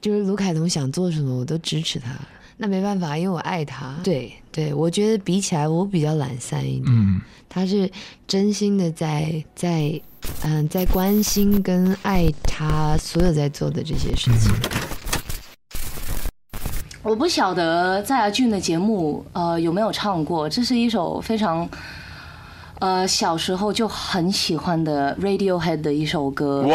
就是卢凯彤想做什么，我都支持他。那没办法，因为我爱他。对对，我觉得比起来，我比较懒散一点。嗯，他是真心的在在嗯在关心跟爱他所有在做的这些事情。我不晓得在阿俊的节目呃有没有唱过，这是一首非常呃小时候就很喜欢的 Radiohead 的一首歌。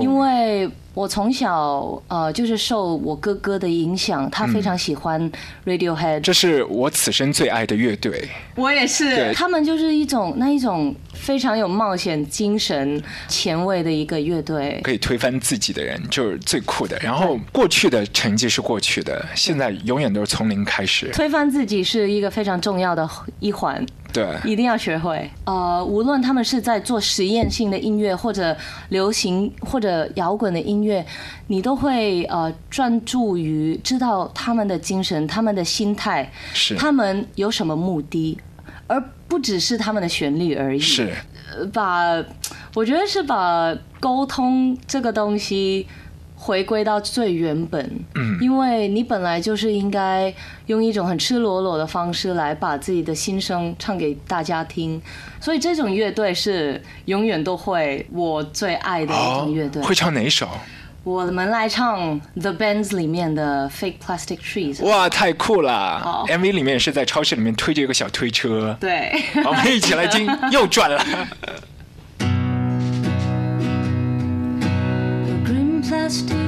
因为我从小呃就是受我哥哥的影响，他非常喜欢 Radiohead，、这是我此生最爱的乐队。我也是他们就是一种那一种非常有冒险精神、前卫的一个乐队。可以推翻自己的人就是最酷的。然后过去的成绩是过去的，现在永远都是从零开始。推翻自己是一个非常重要的一环。对，一定要学会。呃，无论他们是在做实验性的音乐，或者流行或者摇滚的音乐，你都会呃专注于知道他们的精神、他们的心态，是他们有什么目的，而不只是他们的旋律而已。是，呃把我觉得是把沟通这个东西回归到最原本，嗯因为你本来就是应该用一种很赤裸裸的方式来把自己的心声唱给大家听，所以这种乐队是永远都会我最爱的一种乐队。哦会唱哪一首？我们来唱 The Bands 里面的 Fake Plastic Trees。哇，太酷了好！MV 里面是在超市里面推着一个小推车。对，好我们一起来听，又转了。Last.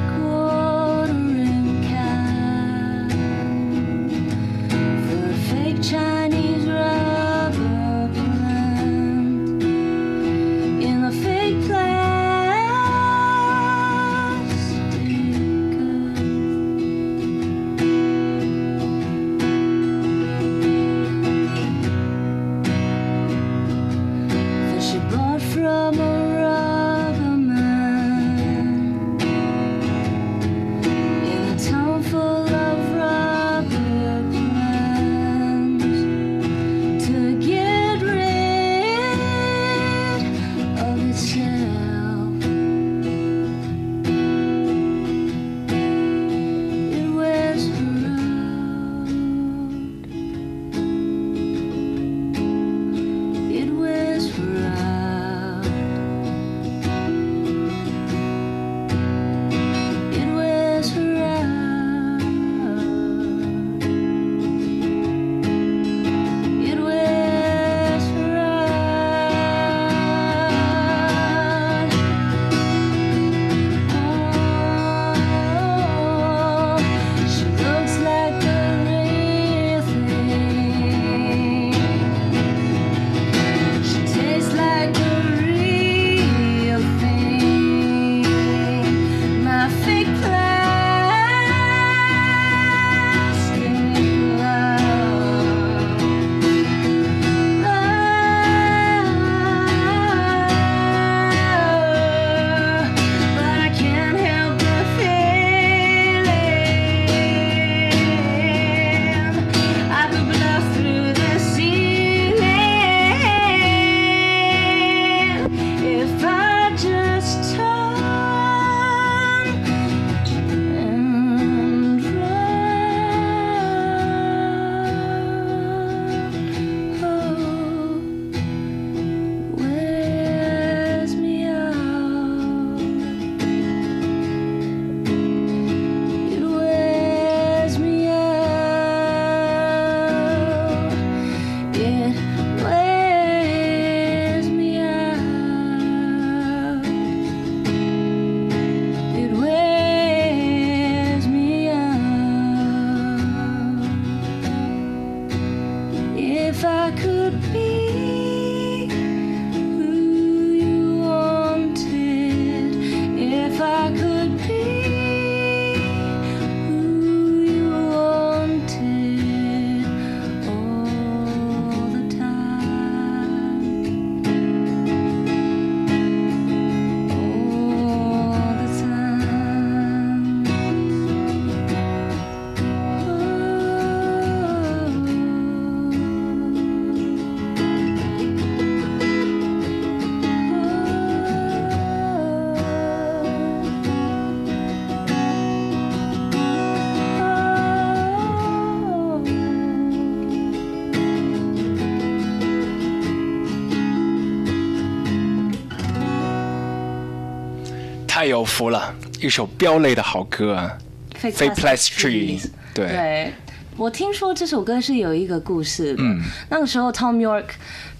有福了，一首飙泪的好歌啊！Fake Plastic Trees，对对，我听说这首歌是有一个故事的。嗯那个时候 Tom York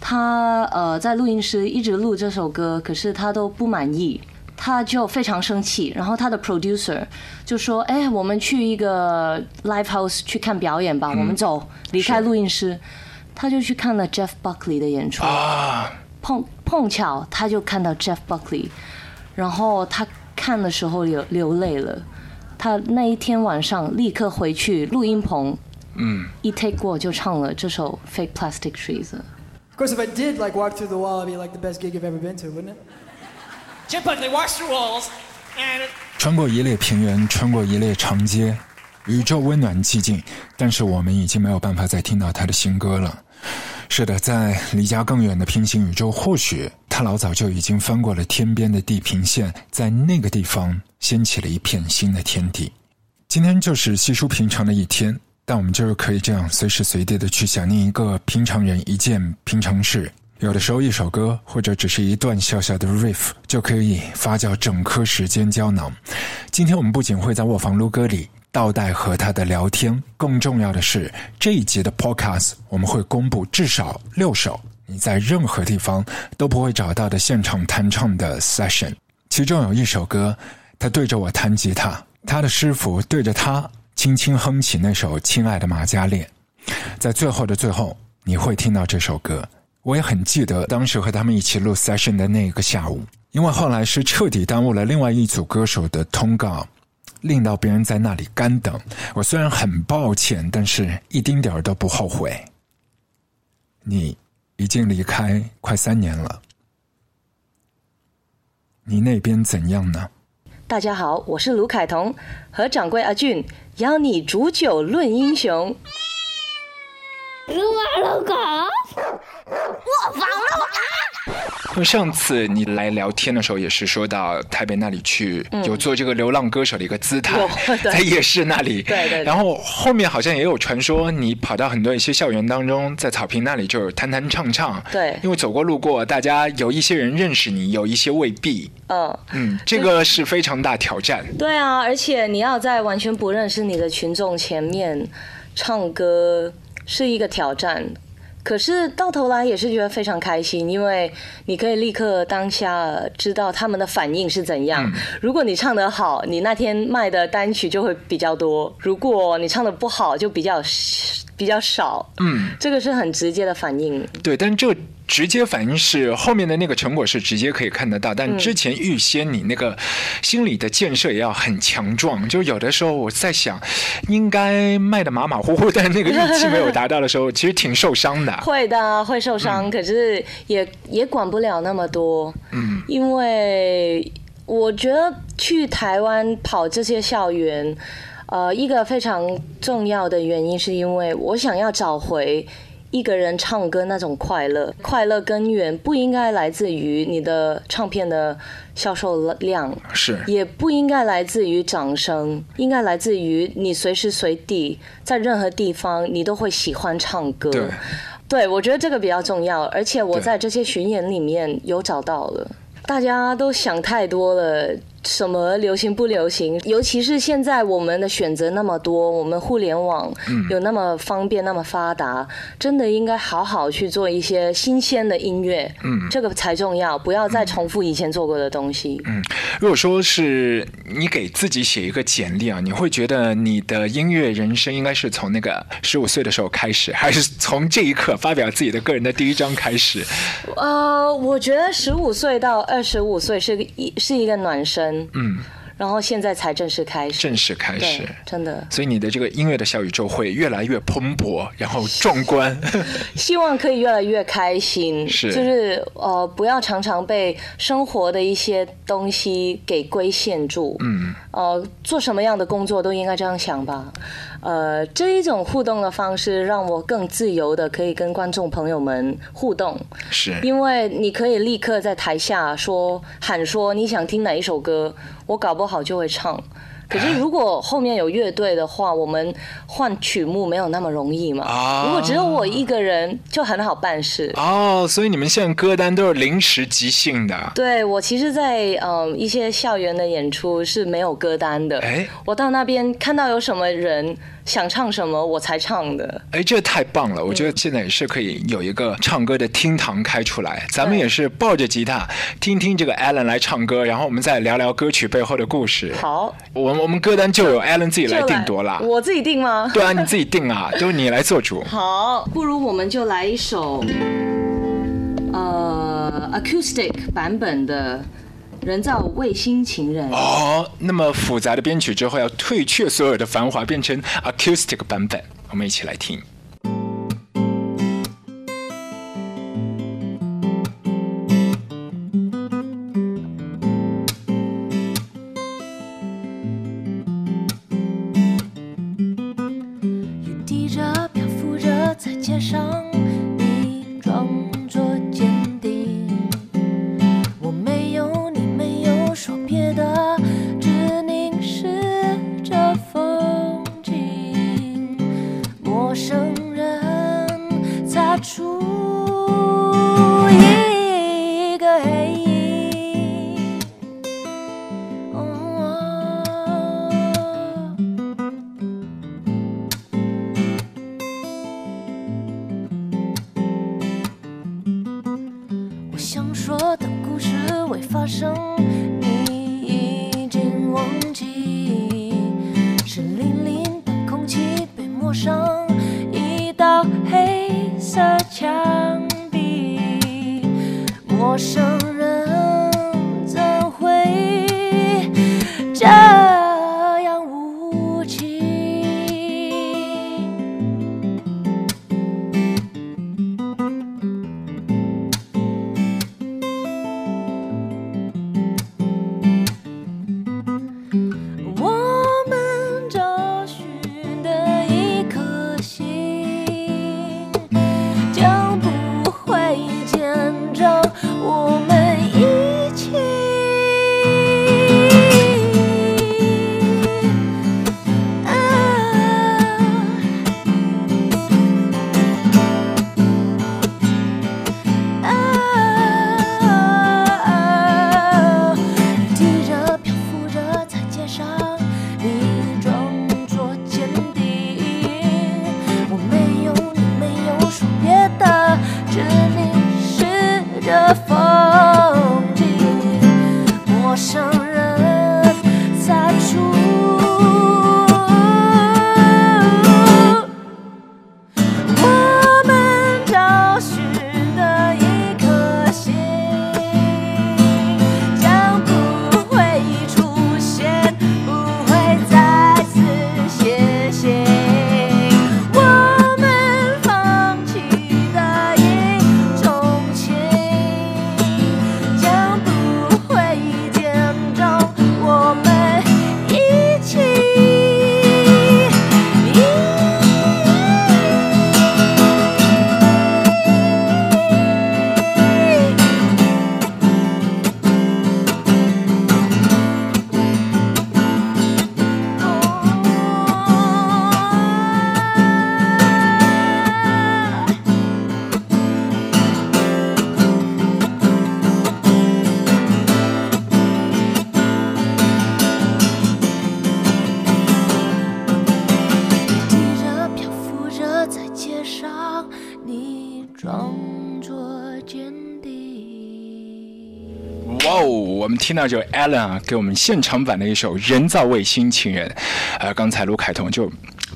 他呃在录音室一直录这首歌，可是他都不满意。他就非常生气，然后他的 producer 就说：“哎，我们去一个 live house 去看表演吧，我们走，离开录音室。”他就去看了 Jeff Buckley 的演出。啊，碰碰巧他就看到 Jeff Buckley，然后他看的时候流流泪了。他那一天晚上立刻回去录音棚，嗯，一 take 过就唱了这首《Fake Plastic Trees》。Of course, if I did like walk through the wall, it'd be like the best gig you've ever been to, wouldn't it? Jeff Buckley walks through walls, and 穿过一列平原，穿过一列长街，宇宙温暖寂静，但是我们已经没有办法再听到他的新歌了。是的，在离家更远的平行宇宙，或许他老早就已经翻过了天边的地平线，在那个地方掀起了一片新的天地。今天就是稀疏平常的一天，但我们就是可以这样随时随地的去想念一个平常人一件平常事。有的时候，一首歌或者只是一段小小的 riff 就可以发酵整颗时间胶囊。今天我们不仅会在卧房撸歌里倒带和他的聊天，更重要的是这一集的 podcast 我们会公布至少六首你在任何地方都不会找到的现场弹唱的 session。其中有一首歌，他对着我弹吉他，他的师傅对着他轻轻哼起那首《亲爱的玛嘉烈》。在最后的最后，你会听到这首歌。我也很记得当时和他们一起录 session 的那个下午，因为后来是彻底耽误了另外一组歌手的通告，令到别人在那里干等。我虽然很抱歉，但是一丁点儿都不后悔。你已经离开快三年了，你那边怎样呢？大家好，我是卢凯彤，和掌柜阿俊邀你煮酒论英雄。撸啊撸狗，因为上次你来聊天的时候，也是说到台北那里去，有做这个流浪歌手的一个姿态在夜市那里。对对对然后后面好像也有传说，你跑到很多一些校园当中，在草坪那里就是弹弹唱唱。对因为走过路过，大家有一些人认识你，有一些未必。嗯，嗯，这个是非常大挑战。对啊，而且你要在完全不认识你的群众前面唱歌是一个挑战。可是到头来也是觉得非常开心，因为你可以立刻当下知道他们的反应是怎样。如果你唱得好，你那天卖的单曲就会比较多；如果你唱的不好，就比较比较少。嗯，这个是很直接的反应。对，但这个直接反应是后面的那个成果是直接可以看得到，但之前预先你那个心理的建设也要很强壮。就有的时候我在想，应该卖的马马虎虎，但那个预期没有达到的时候，其实挺受伤的。会的，会受伤，可是也也管不了那么多。嗯，因为我觉得去台湾跑这些校园，呃，一个非常重要的原因是因为我想要找回。一个人唱歌那种快乐，快乐根源不应该来自于你的唱片的销售量，是也不应该来自于掌声，应该来自于你随时随地在任何地方你都会喜欢唱歌。对，对，我觉得这个比较重要，而且我在这些巡演里面有找到了。大家都想太多了，什么流行不流行？尤其是现在我们的选择那么多，我们互联网有那么方便、那么发达，真的应该好好去做一些新鲜的音乐，嗯，这个才重要，不要再重复以前做过的东西。嗯，如果说是你给自己写一个简历啊，你会觉得你的音乐人生应该是从那个十五岁的时候开始，还是从这一刻发表自己的个人的第一章开始？呃，我觉得十五岁到二十五岁是一是一个暖身，嗯，然后现在才正式开始，正式开始。，真的所以你的这个音乐的小宇宙会越来越蓬勃，然后壮观。希望可以越来越开心，是就是呃，不要常常被生活的一些东西给规限住，嗯，呃，做什么样的工作都应该这样想吧。呃，这一种互动的方式让我更自由的可以跟观众朋友们互动，是，因为你可以立刻在台下说喊说你想听哪一首歌，我搞不好就会唱。可是如果后面有乐队的话，我们换曲目没有那么容易嘛。啊如果只有我一个人，就很好办事。哦，所以你们现在歌单都是临时即兴的。对我其实在，嗯一些校园的演出是没有歌单的。哎我到那边看到有什么人想唱什么，我才唱的。哎，这太棒了！我觉得现在也是可以有一个唱歌的厅堂开出来，咱们也是抱着吉他听听这个 Alan 来唱歌，然后我们再聊聊歌曲背后的故事。好，我们我们歌单就由 Alan 自己来定夺啦。我自己定吗？对啊，你自己定啊，都是你来做主。好，不如我们就来一首，呃，acoustic 版本的《人造卫星情人》。哦，那么复杂的编曲之后，要退却所有的繁华，变成 acoustic 版本，我们一起来听。天地。哇哦！我们听到这个 Alan 啊，给我们现场版的一首《人造卫星情人》。呃，刚才卢凯彤就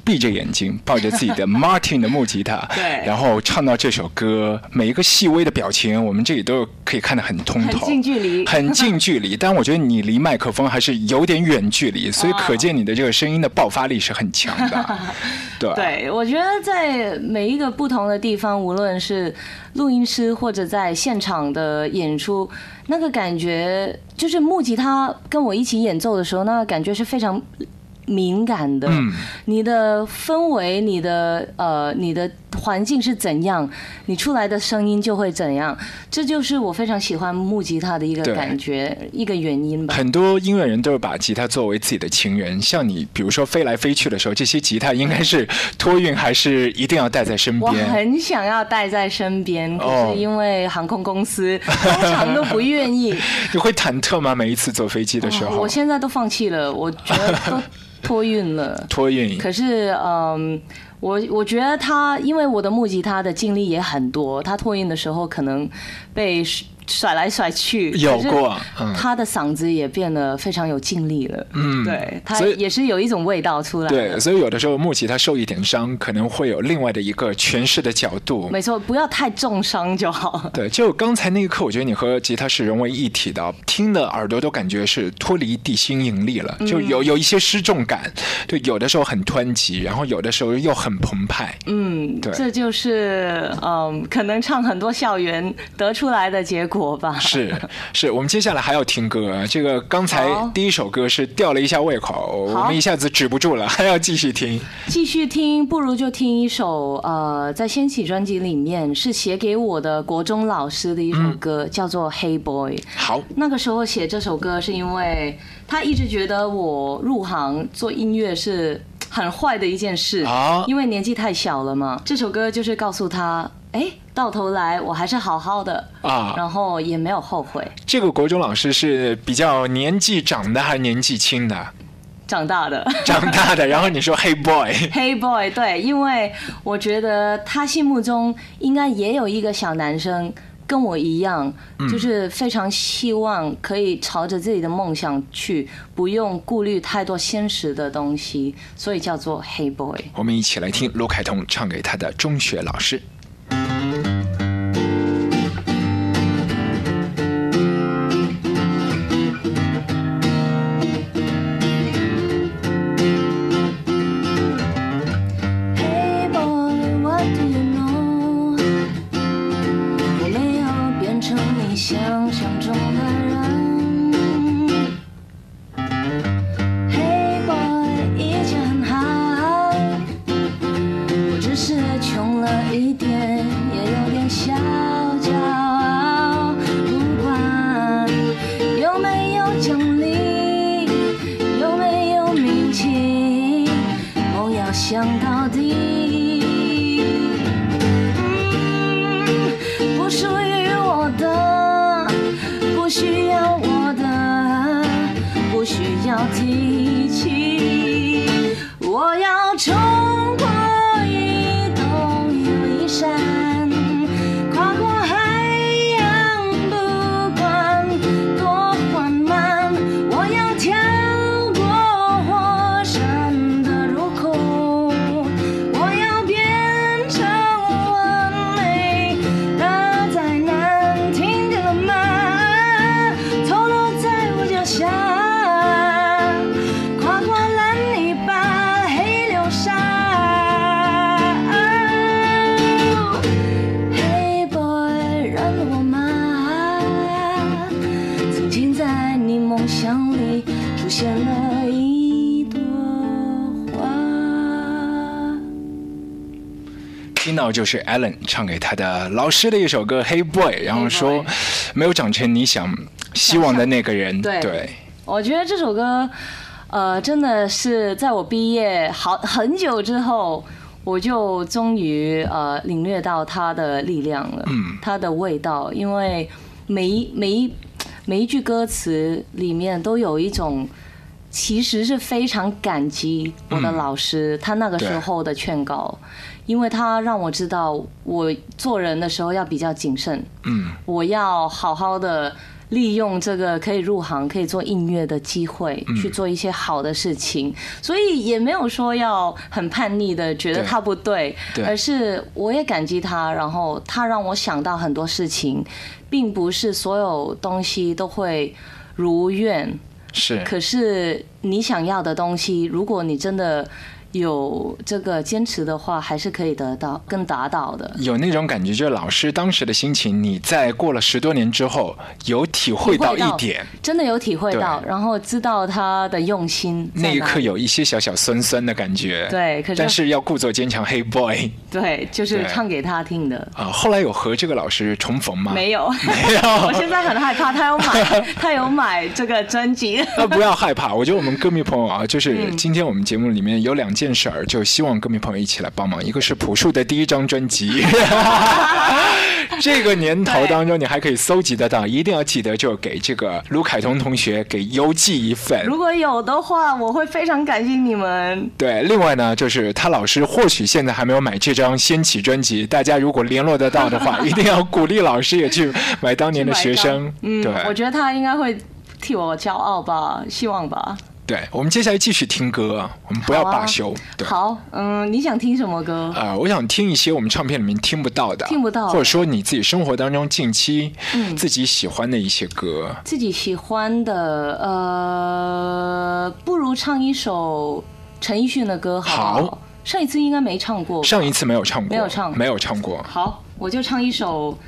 闭着眼睛，抱着自己的 Martin 的木吉他，对。然后唱到这首歌，每一个细微的表情，我们这里都可以看得很通透，很近距离。很近距离。但我觉得你离麦克风还是有点远距离，所以可见你的这个声音的爆发力是很强的，对。对，我觉得在每一个不同的地方，无论是录音师或者在现场的演出，那个感觉就是木吉他跟我一起演奏的时候，那个感觉是非常敏感的，嗯你的氛围、你的呃、你的环境是怎样，你出来的声音就会怎样。这就是我非常喜欢木吉他的一个感觉，一个原因吧。很多音乐人都是把吉他作为自己的情人，像你，比如说飞来飞去的时候，这些吉他应该是托运，还是一定要带在身边我？很想要带在身边，可哦是因为航空公司通常都不愿意。你会忐忑吗？每一次坐飞机的时候，哦我现在都放弃了，我觉得都托运了。托运可是，嗯，我我觉得他，因为我的木吉他的经历也很多，他托运的时候可能被甩来甩去，有过嗯他的嗓子也变得非常有劲力了。嗯对，他也是有一种味道出来对，所以有的时候木吉他受一点伤，可能会有另外的一个诠释的角度。没错，不要太重伤就好。对，就刚才那一刻，我觉得你和吉他是融为一体的，听的耳朵都感觉是脱离地心引力了，就有有一些失重感。对，有的时候很湍急，然后有的时候又很澎湃。嗯，对这就是嗯，可能唱很多校园得出来的结果吧。是是，我们接下来还要听歌。这个刚才第一首歌是吊了一下胃口，我们一下子止不住了，还要继续听。继续听，不如就听一首呃，在掀起专辑里面是写给我的国中老师的一首歌，叫做《Hey Boy》。好，那个时候写这首歌是因为他一直觉得我入行做音乐是很坏的一件事啊因为年纪太小了嘛。这首歌就是告诉他，哎，到头来我还是好好的啊然后也没有后悔。这个国中老师是比较年纪长的还是年纪轻的？长大的长大的。然后你说 Hey boy，Hey Boy，对，因为我觉得他心目中应该也有一个小男生。跟我一样，就是非常希望可以朝着自己的梦想去，不用顾虑太多现实的东西，所以叫做 Hey Boy。我们一起来听卢凯彤唱给他的中学老师。到就是 Allen 唱给他的老师的一首歌《Hey Boy》，然后说没有长成你想希望的那个人。对。对，我觉得这首歌，呃，真的是在我毕业好很久之后，我就终于呃领略到它的力量了，嗯。它的味道，因为每一每一每一句歌词里面都有一种。其实是非常感激我的老师，他那个时候的劝告，因为他让我知道我做人的时候要比较谨慎，嗯，我要好好的利用这个可以入行、可以做音乐的机会，嗯去做一些好的事情。所以也没有说要很叛逆的觉得他不对，对而是我也感激他，然后他让我想到很多事情，并不是所有东西都会如愿。是可是你想要的东西，如果你真的有这个坚持的话，还是可以得到更达到的。有那种感觉，就是老师当时的心情，你在过了十多年之后有体会到一点，真的有体会到，然后知道他的用心。那一刻有一些小小酸酸的感觉。对可是但是要故作坚强，黑 boy 对，就是唱给他听的。啊。后来有和这个老师重逢吗？没有，没有 我现在很害怕，他有买，他有买这个专辑。那不要害怕，我觉得我们歌迷朋友啊，就是嗯今天我们节目里面有两件事儿，就希望歌迷朋友一起来帮忙。一个是朴树的第一张专辑，这个年头当中你还可以搜集得到，一定要记得就给这个卢凯彤同学给邮寄一份。如果有的话，我会非常感谢你们。对，另外呢，就是他老师或许现在还没有买这张掀起专辑，大家如果联络得到的话，一定要鼓励老师也去买当年的学生。嗯，对，我觉得他应该会替我骄傲吧，希望吧。对，我们接下来继续听歌，我们不要罢休。对。好，嗯，你想听什么歌？啊、我想听一些我们唱片里面听不到的，听不到或者说你自己生活当中近期嗯自己喜欢的一些歌。自己喜欢的，呃，不如唱一首陈奕迅的歌好不好？好上一次应该没唱过。上一次没有唱过，没有唱没有唱过。好，我就唱一首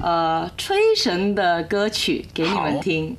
呃吹神的歌曲给你们好听。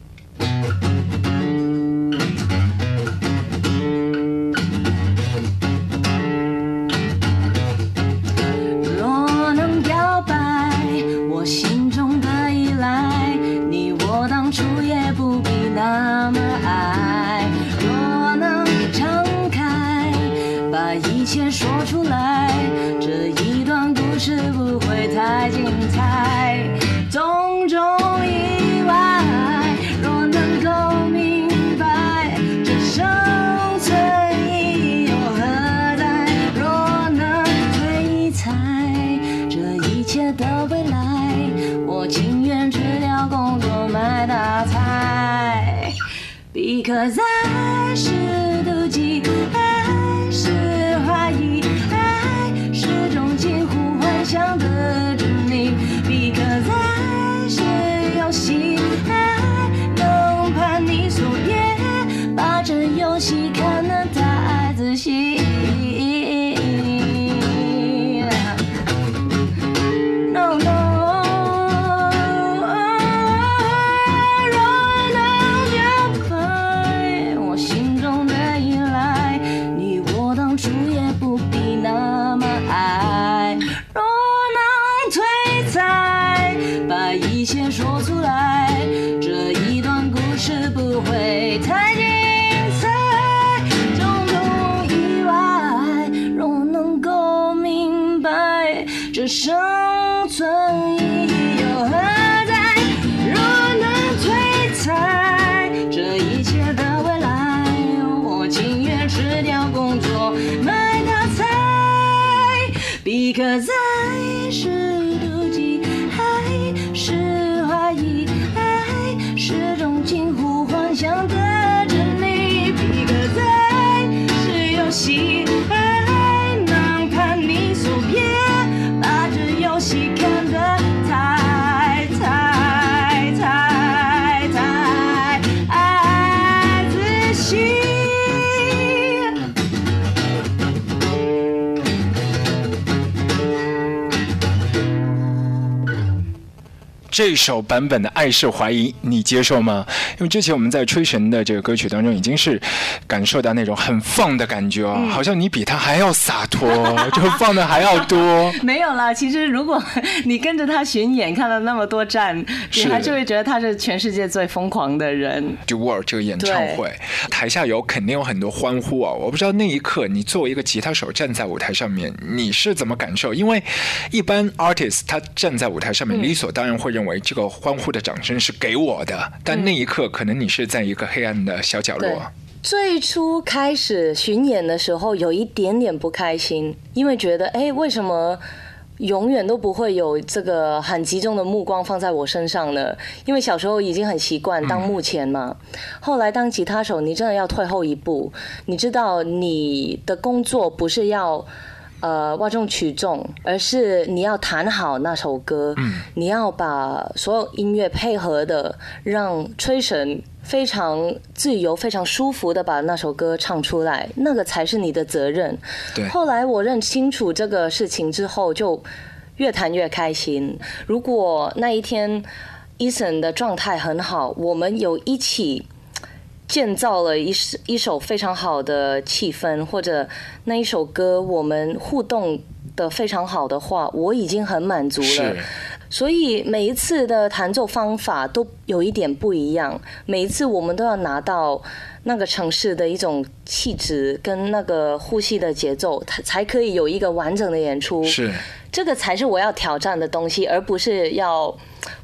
Because 爱是妒忌，爱是怀疑，爱是种近乎幻想的执迷。Because 爱是游戏，爱能叛逆，所别把这游戏看这首版本的《爱是怀疑》，你接受吗？因为之前我们在吹神的这个歌曲当中，已经是感受到那种很放的感觉啊，好像你比他还要洒脱，就放的还要多。没有啦，其实如果你跟着他巡演，看了那么多站，你是还是会觉得他是全世界最疯狂的人。Do World 这个演唱会，台下有肯定有很多欢呼啊！我不知道那一刻你作为一个吉他手站在舞台上面，你是怎么感受？因为一般 artist 他站在舞台上面，理所当然会认为这个欢呼的掌声是给我的，但那一刻可能你是在一个黑暗的小角对落。最初开始巡演的时候，有一点点不开心，因为觉得，哎，为什么永远都不会有这个很集中的目光放在我身上呢？因为小时候已经很习惯当幕前嘛，后来当吉他手，你真的要退后一步，你知道你的工作不是要。呃哗众取众，而是你要弹好那首歌，你要把所有音乐配合的，让吹神非常自由、非常舒服的把那首歌唱出来，那个才是你的责任。对后来我认清楚这个事情之后，就越弹越开心。如果那一天 Eason 的状态很好，我们有一起建造了一首一首非常好的气氛，或者那一首歌我们互动的非常好的话，我已经很满足了。所以每一次的弹奏方法都有一点不一样，每一次我们都要拿到那个城市的一种气质跟那个呼吸的节奏，它才可以有一个完整的演出。是这个才是我要挑战的东西，而不是要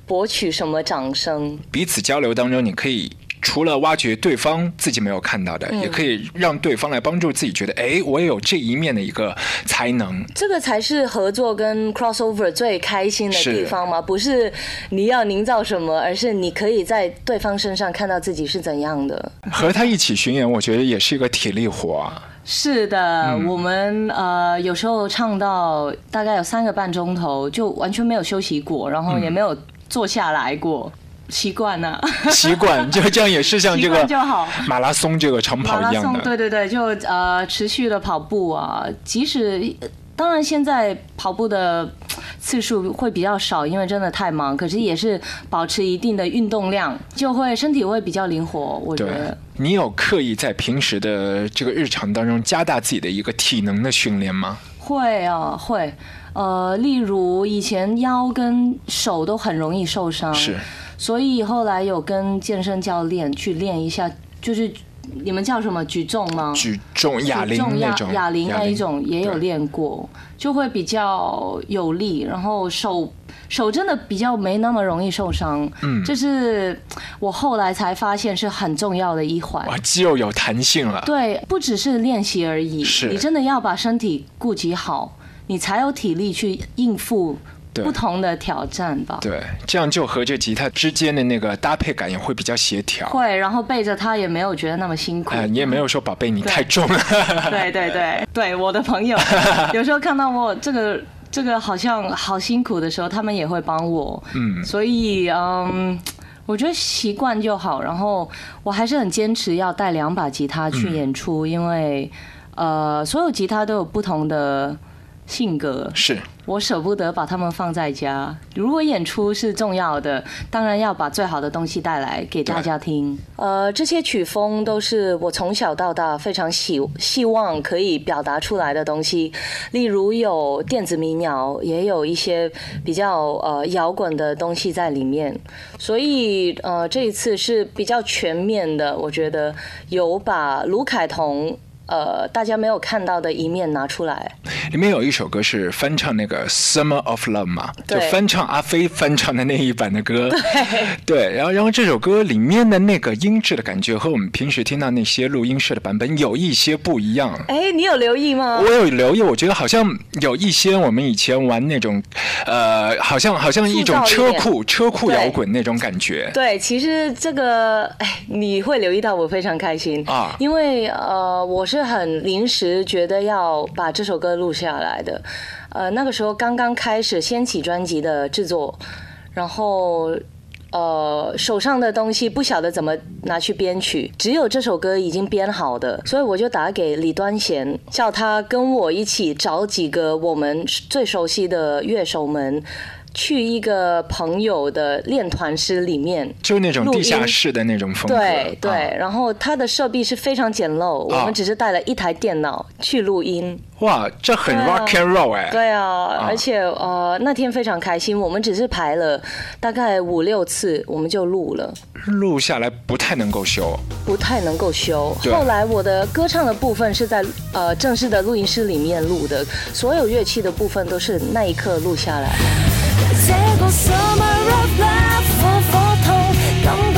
博取什么掌声。彼此交流当中，你可以除了挖掘对方自己没有看到的，嗯也可以让对方来帮助自己觉得，哎，我也有这一面的一个才能。这个才是合作跟 crossover 最开心的地方吗？不是你要营造什么，而是你可以在对方身上看到自己是怎样的。和他一起巡演，我觉得也是一个体力活啊。是的，我们呃有时候唱到大概有三个半钟头，就完全没有休息过，然后也没有坐下来过，习惯了。习惯就这样，也是像这个就好马拉松这个长跑马拉松，一样的。对对对，就呃持续的跑步啊，即使当然现在跑步的次数会比较少，因为真的太忙，可是也是保持一定的运动量，就会身体会比较灵活，我觉得。你有刻意在平时的这个日常当中加大自己的一个体能的训练吗？会啊，会。呃，例如以前腰跟手都很容易受伤，是，所以后来有跟健身教练去练一下，就是你们叫什么举重吗？举重、哑铃哑那种，哑铃那一种也有练过，就会比较有力，然后手手真的比较没那么容易受伤。嗯，这是我后来才发现是很重要的一环。哇，肌肉有弹性了。对，不只是练习而已，是你真的要把身体顾及好，你才有体力去应付对不同的挑战吧。对，这样就和这吉他之间的那个搭配感也会比较协调。会，然后背着它也没有觉得那么辛苦。哎，你也没有说宝贝你太重了。对对对对，我的朋友 有时候看到我这个这个好像好辛苦的时候，他们也会帮我。嗯所以嗯，我觉得习惯就好。然后我还是很坚持要带两把吉他去演出，因为呃，所有吉他都有不同的性格。是，我舍不得把他们放在家。如果演出是重要的，当然要把最好的东西带来给大家听。呃，这些曲风都是我从小到大非常希希望可以表达出来的东西，例如有电子民谣，也有一些比较呃摇滚的东西在里面。所以呃，这一次是比较全面的，我觉得有把卢凯彤。呃，大家没有看到的一面拿出来，里面有一首歌是翻唱那个《Summer of Love》嘛，就对翻唱阿飞翻唱的那一版的歌。对，然后然后这首歌里面的那个音质的感觉和我们平时听到那些录音室的版本有一些不一样。哎，你有留意吗？我有留意，我觉得好像有一些我们以前玩那种，呃，好像好像一种车库车库摇滚那种感觉。对，其实这个，哎，你会留意到，我非常开心啊因为呃，我是是很临时觉得要把这首歌录下来的，呃，那个时候刚刚开始掀起专辑的制作，然后。呃，手上的东西不晓得怎么拿去编曲，只有这首歌已经编好的，所以我就打给李端贤，叫他跟我一起找几个我们最熟悉的乐手们，去一个朋友的练团室里面，就是那种地下室的那种风格。对对，啊然后它的设备是非常简陋，我啊们只是带了一台电脑去录音。哇，这很 rock and roll 哎。对啊，而且呃那天非常开心，我们只是排了大概五六次，我们就录了，录下来不太能够修。不太能够修。对后来我的歌唱的部分是在呃正式的录音室里面录的，所有乐器的部分都是那一刻录下来。这个 summer of love 火火痛，感觉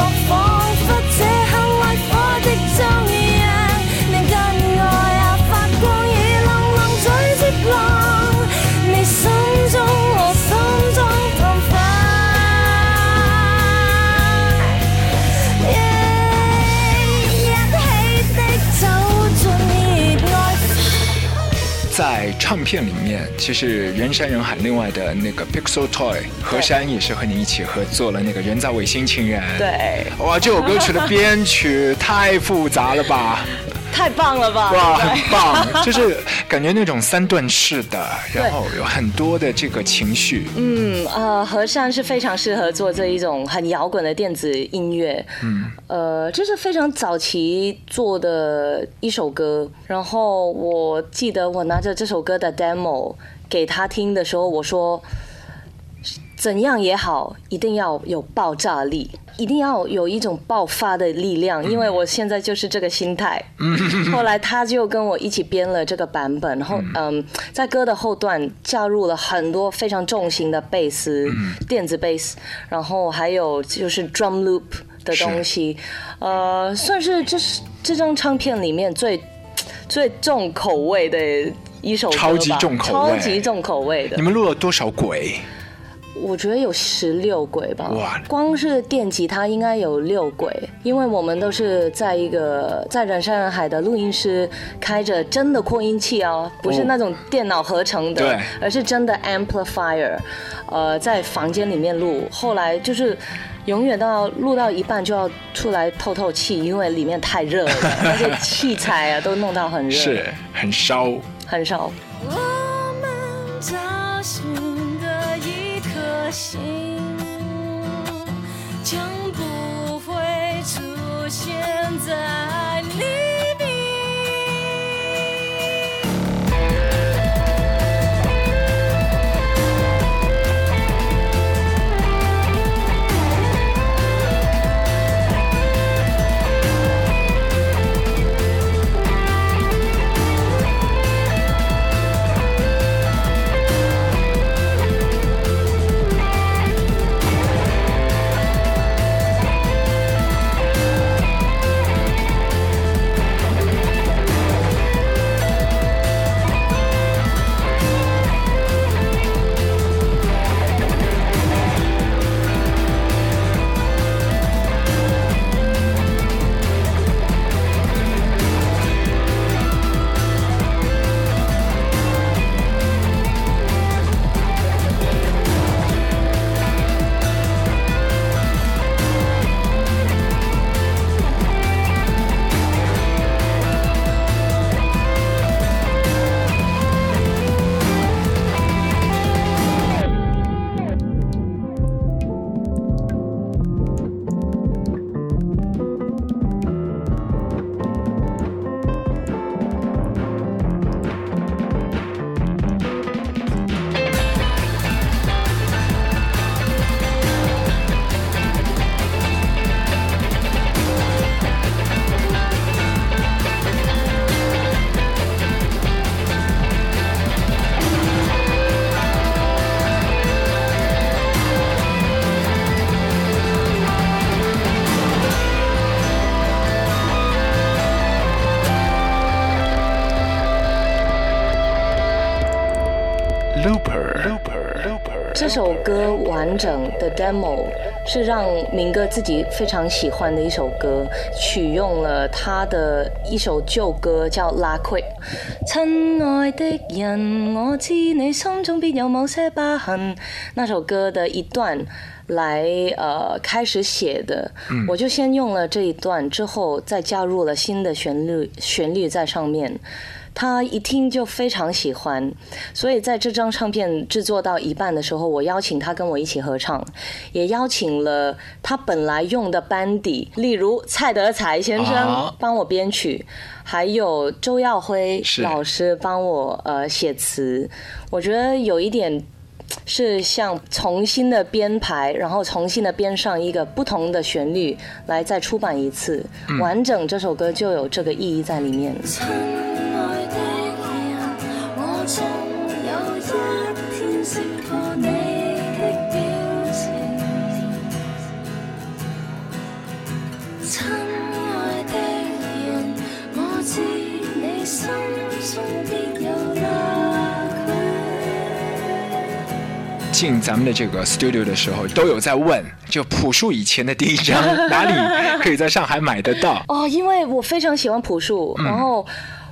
唱片里面，其实人山人海，另外的那个 Pixel Toy 何山也是和你一起合作了那个《人造卫星情人》。对，哇，这首歌曲的编曲太复杂了吧？太棒了吧？哇，对很棒，就是感觉那种三段式的，然后有很多的这个情绪。嗯，呃，和善是非常适合做这一种很摇滚的电子音乐。嗯，呃，这是非常早期做的一首歌。然后我记得我拿着这首歌的 demo 给他听的时候，我说。怎样也好，一定要有爆炸力，一定要有一种爆发的力量，因为我现在就是这个心态。后来他就跟我一起编了这个版本，然后嗯，在歌的后段加入了很多非常重型的贝斯、电子贝斯，然后还有就是 drum loop 的东西，呃，算是这是这张唱片里面最最重口味的一首歌吧，超级重口味。超级重口味的。你。们录了多少轨？我觉得有十六轨吧哇，光是电吉他应该有六轨，因为我们都是在一个在人山人海的录音室开着真的扩音器哦，不是那种电脑合成的，对而是真的 amplifier，呃，在房间里面录，后来就是。永远都要录到一半就要出来透透气，因为里面太热了，而且器材啊都弄到很热，是很烧。很烧。心，将不会出现在你。完整的 demo 是让明哥自己非常喜欢的一首歌，取用了他的一首旧歌叫《拉聩》。親愛的人，我知你心中必有某些疤痕。那首歌的一段来呃开始写的，我就先用了这一段，之后再加入了新的旋律旋律在上面。他一听就非常喜欢，所以在这张唱片制作到一半的时候，我邀请他跟我一起合唱，也邀请了他本来用的班底，例如蔡德才先生啊帮我编曲，还有周耀辉老师帮我呃写词。我觉得有一点是像重新的编排，然后重新的编上一个不同的旋律，来再出版一次，完整这首歌就有这个意义在里面。親愛的人，我进咱们的这个 studio 的时候，都有在问，就朴树以前的第一张 哪里可以在上海买得到？哦，因为我非常喜欢朴树，然后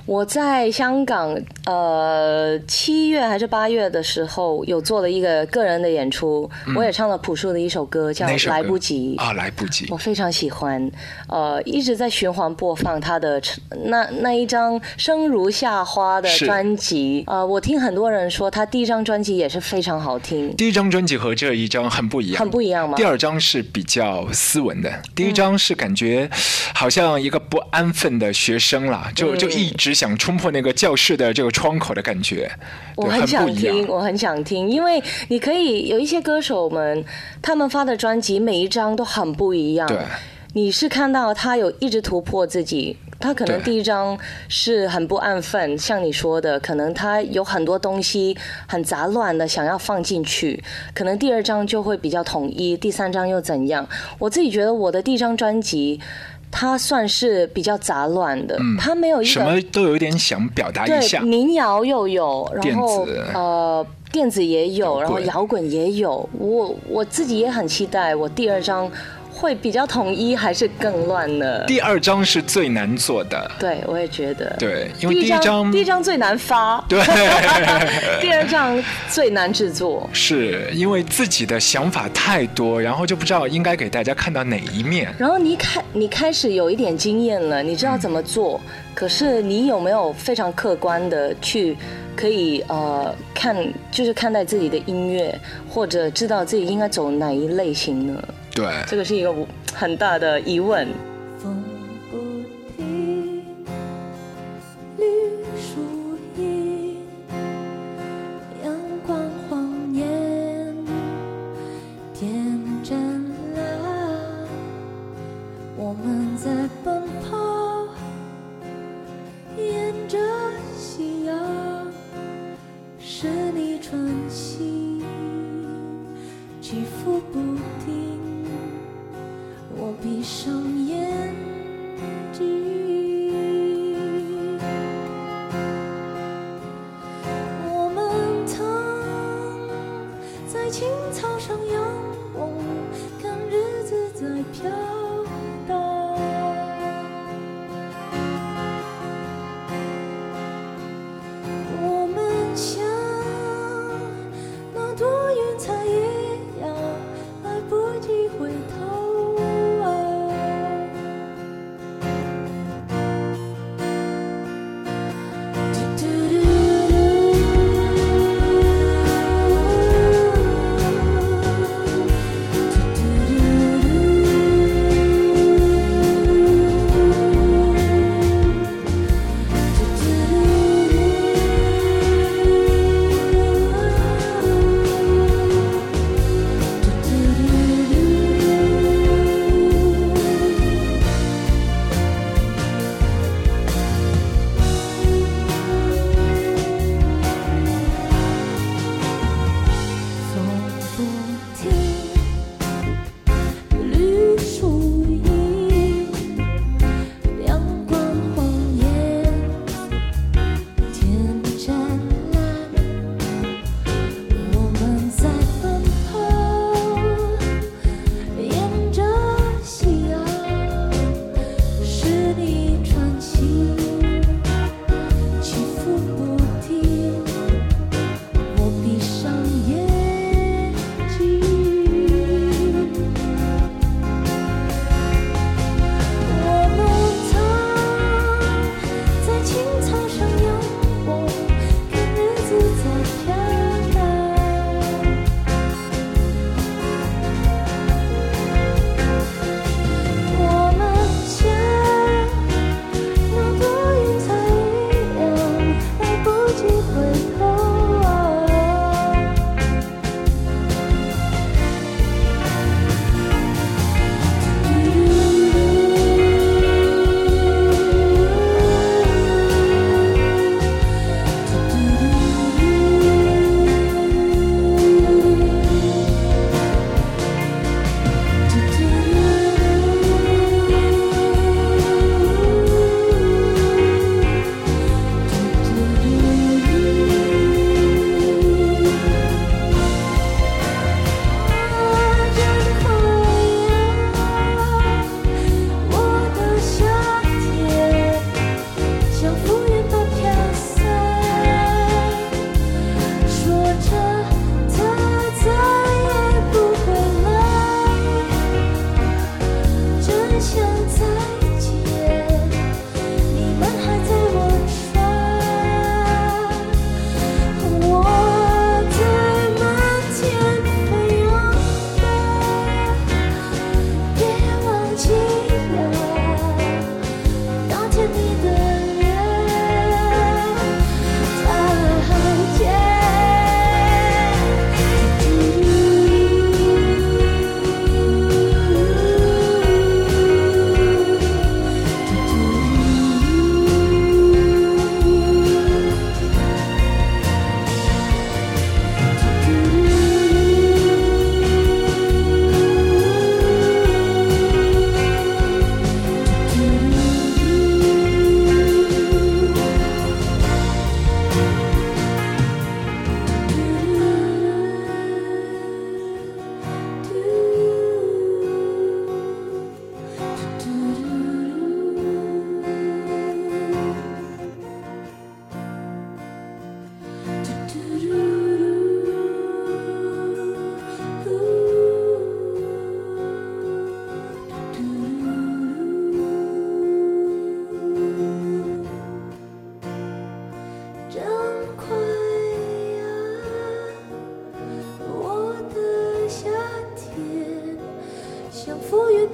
我在香港，呃，七月还是八月的时候，有做了一个个人的演出，我也唱了朴树的一首歌，叫《来不及》啊，来不及。我。非常喜欢，呃，一直在循环播放他的那那一张《生如夏花》的专辑。呃，我听很多人说他第一张专辑也是非常好听，第一张专辑和这一张很不一样，很不一样吗？第二张是比较斯文的，第一张是感觉好像一个不安分的学生啦，就嗯就一直想冲破那个教室的这个窗口的感觉，我很想听，。我很想听，因为你可以有一些歌手们，他们发的专辑每一张都很不一样。对，你是看到他有一直突破自己。他可能第一张是很不安分，像你说的，可能他有很多东西很杂乱的想要放进去，可能第二张就会比较统一，第三张又怎样？我自己觉得我的第一张专辑，它算是比较杂乱的，它没有一个嗯什么都有一点想表达一对，下，民谣又有，然后呃电子也有，然后摇滚也有。我我自己也很期待，我第二张会比较统一还是更乱呢？第二张是最难做的，对，我也觉得。对，因为第一张第一张最难发，对，第二张最难制作。是因为自己的想法太多，然后就不知道应该给大家看到哪一面。然后你开你开始有一点经验了，你知道怎么做，可是你有没有非常客观的去可以呃看，就是看待自己的音乐，或者知道自己应该走哪一类型呢？对，这个是一个很大的疑问。风不停，绿树荫，阳光晃眼，天真蓝，我们在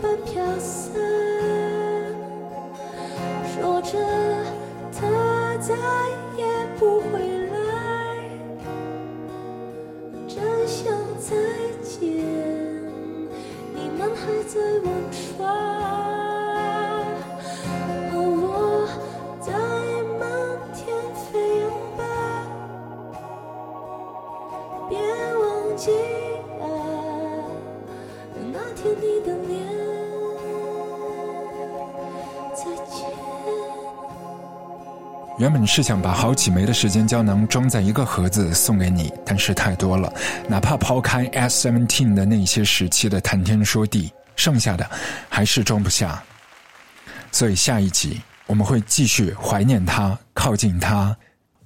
般飘散，说着他再原本是想把好几枚的时间胶囊装在一个盒子送给你，但是太多了，哪怕抛开 S Seventeen 的那些时期的谈天说地，剩下的还是装不下。所以下一集我们会继续怀念他，靠近他。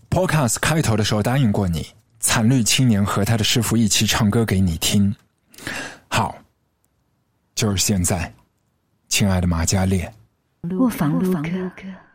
Podcast 开头的时候答应过你，惨绿青年和他的师傅一起唱歌给你听。好，就是现在，亲爱的马加列。卧房哥哥。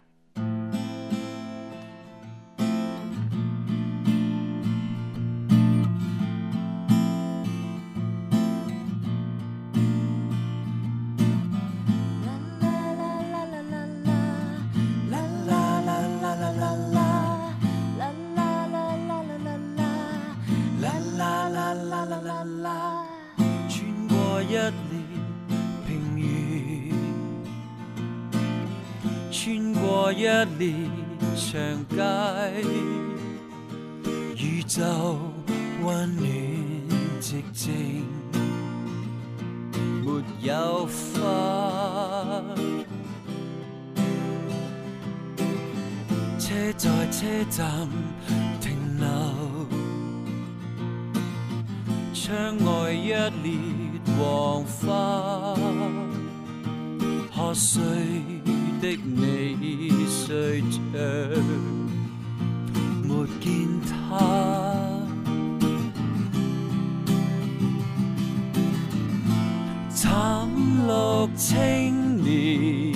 一年平原，穿過一年長街，宇宙溫暖寂靜，沒有花。車在車站停留。窗外一列黃花，破碎的你睡着，沒見他。慘綠青年，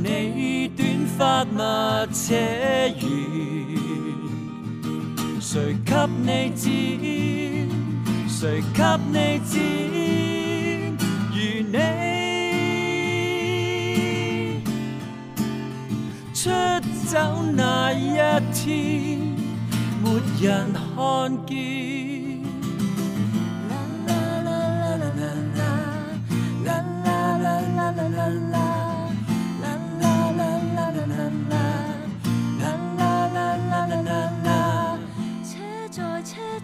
你短髮密扯遠。誰給你剪？誰給你剪？如你出走那一天，沒人看見。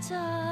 車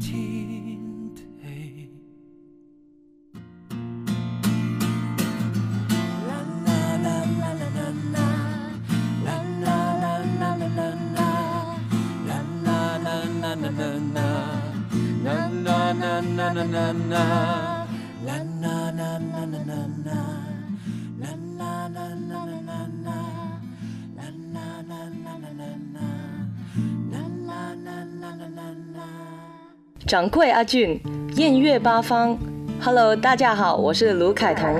听对。掌柜阿俊，艳月八方。Hello，大家好，我是卢凯彤。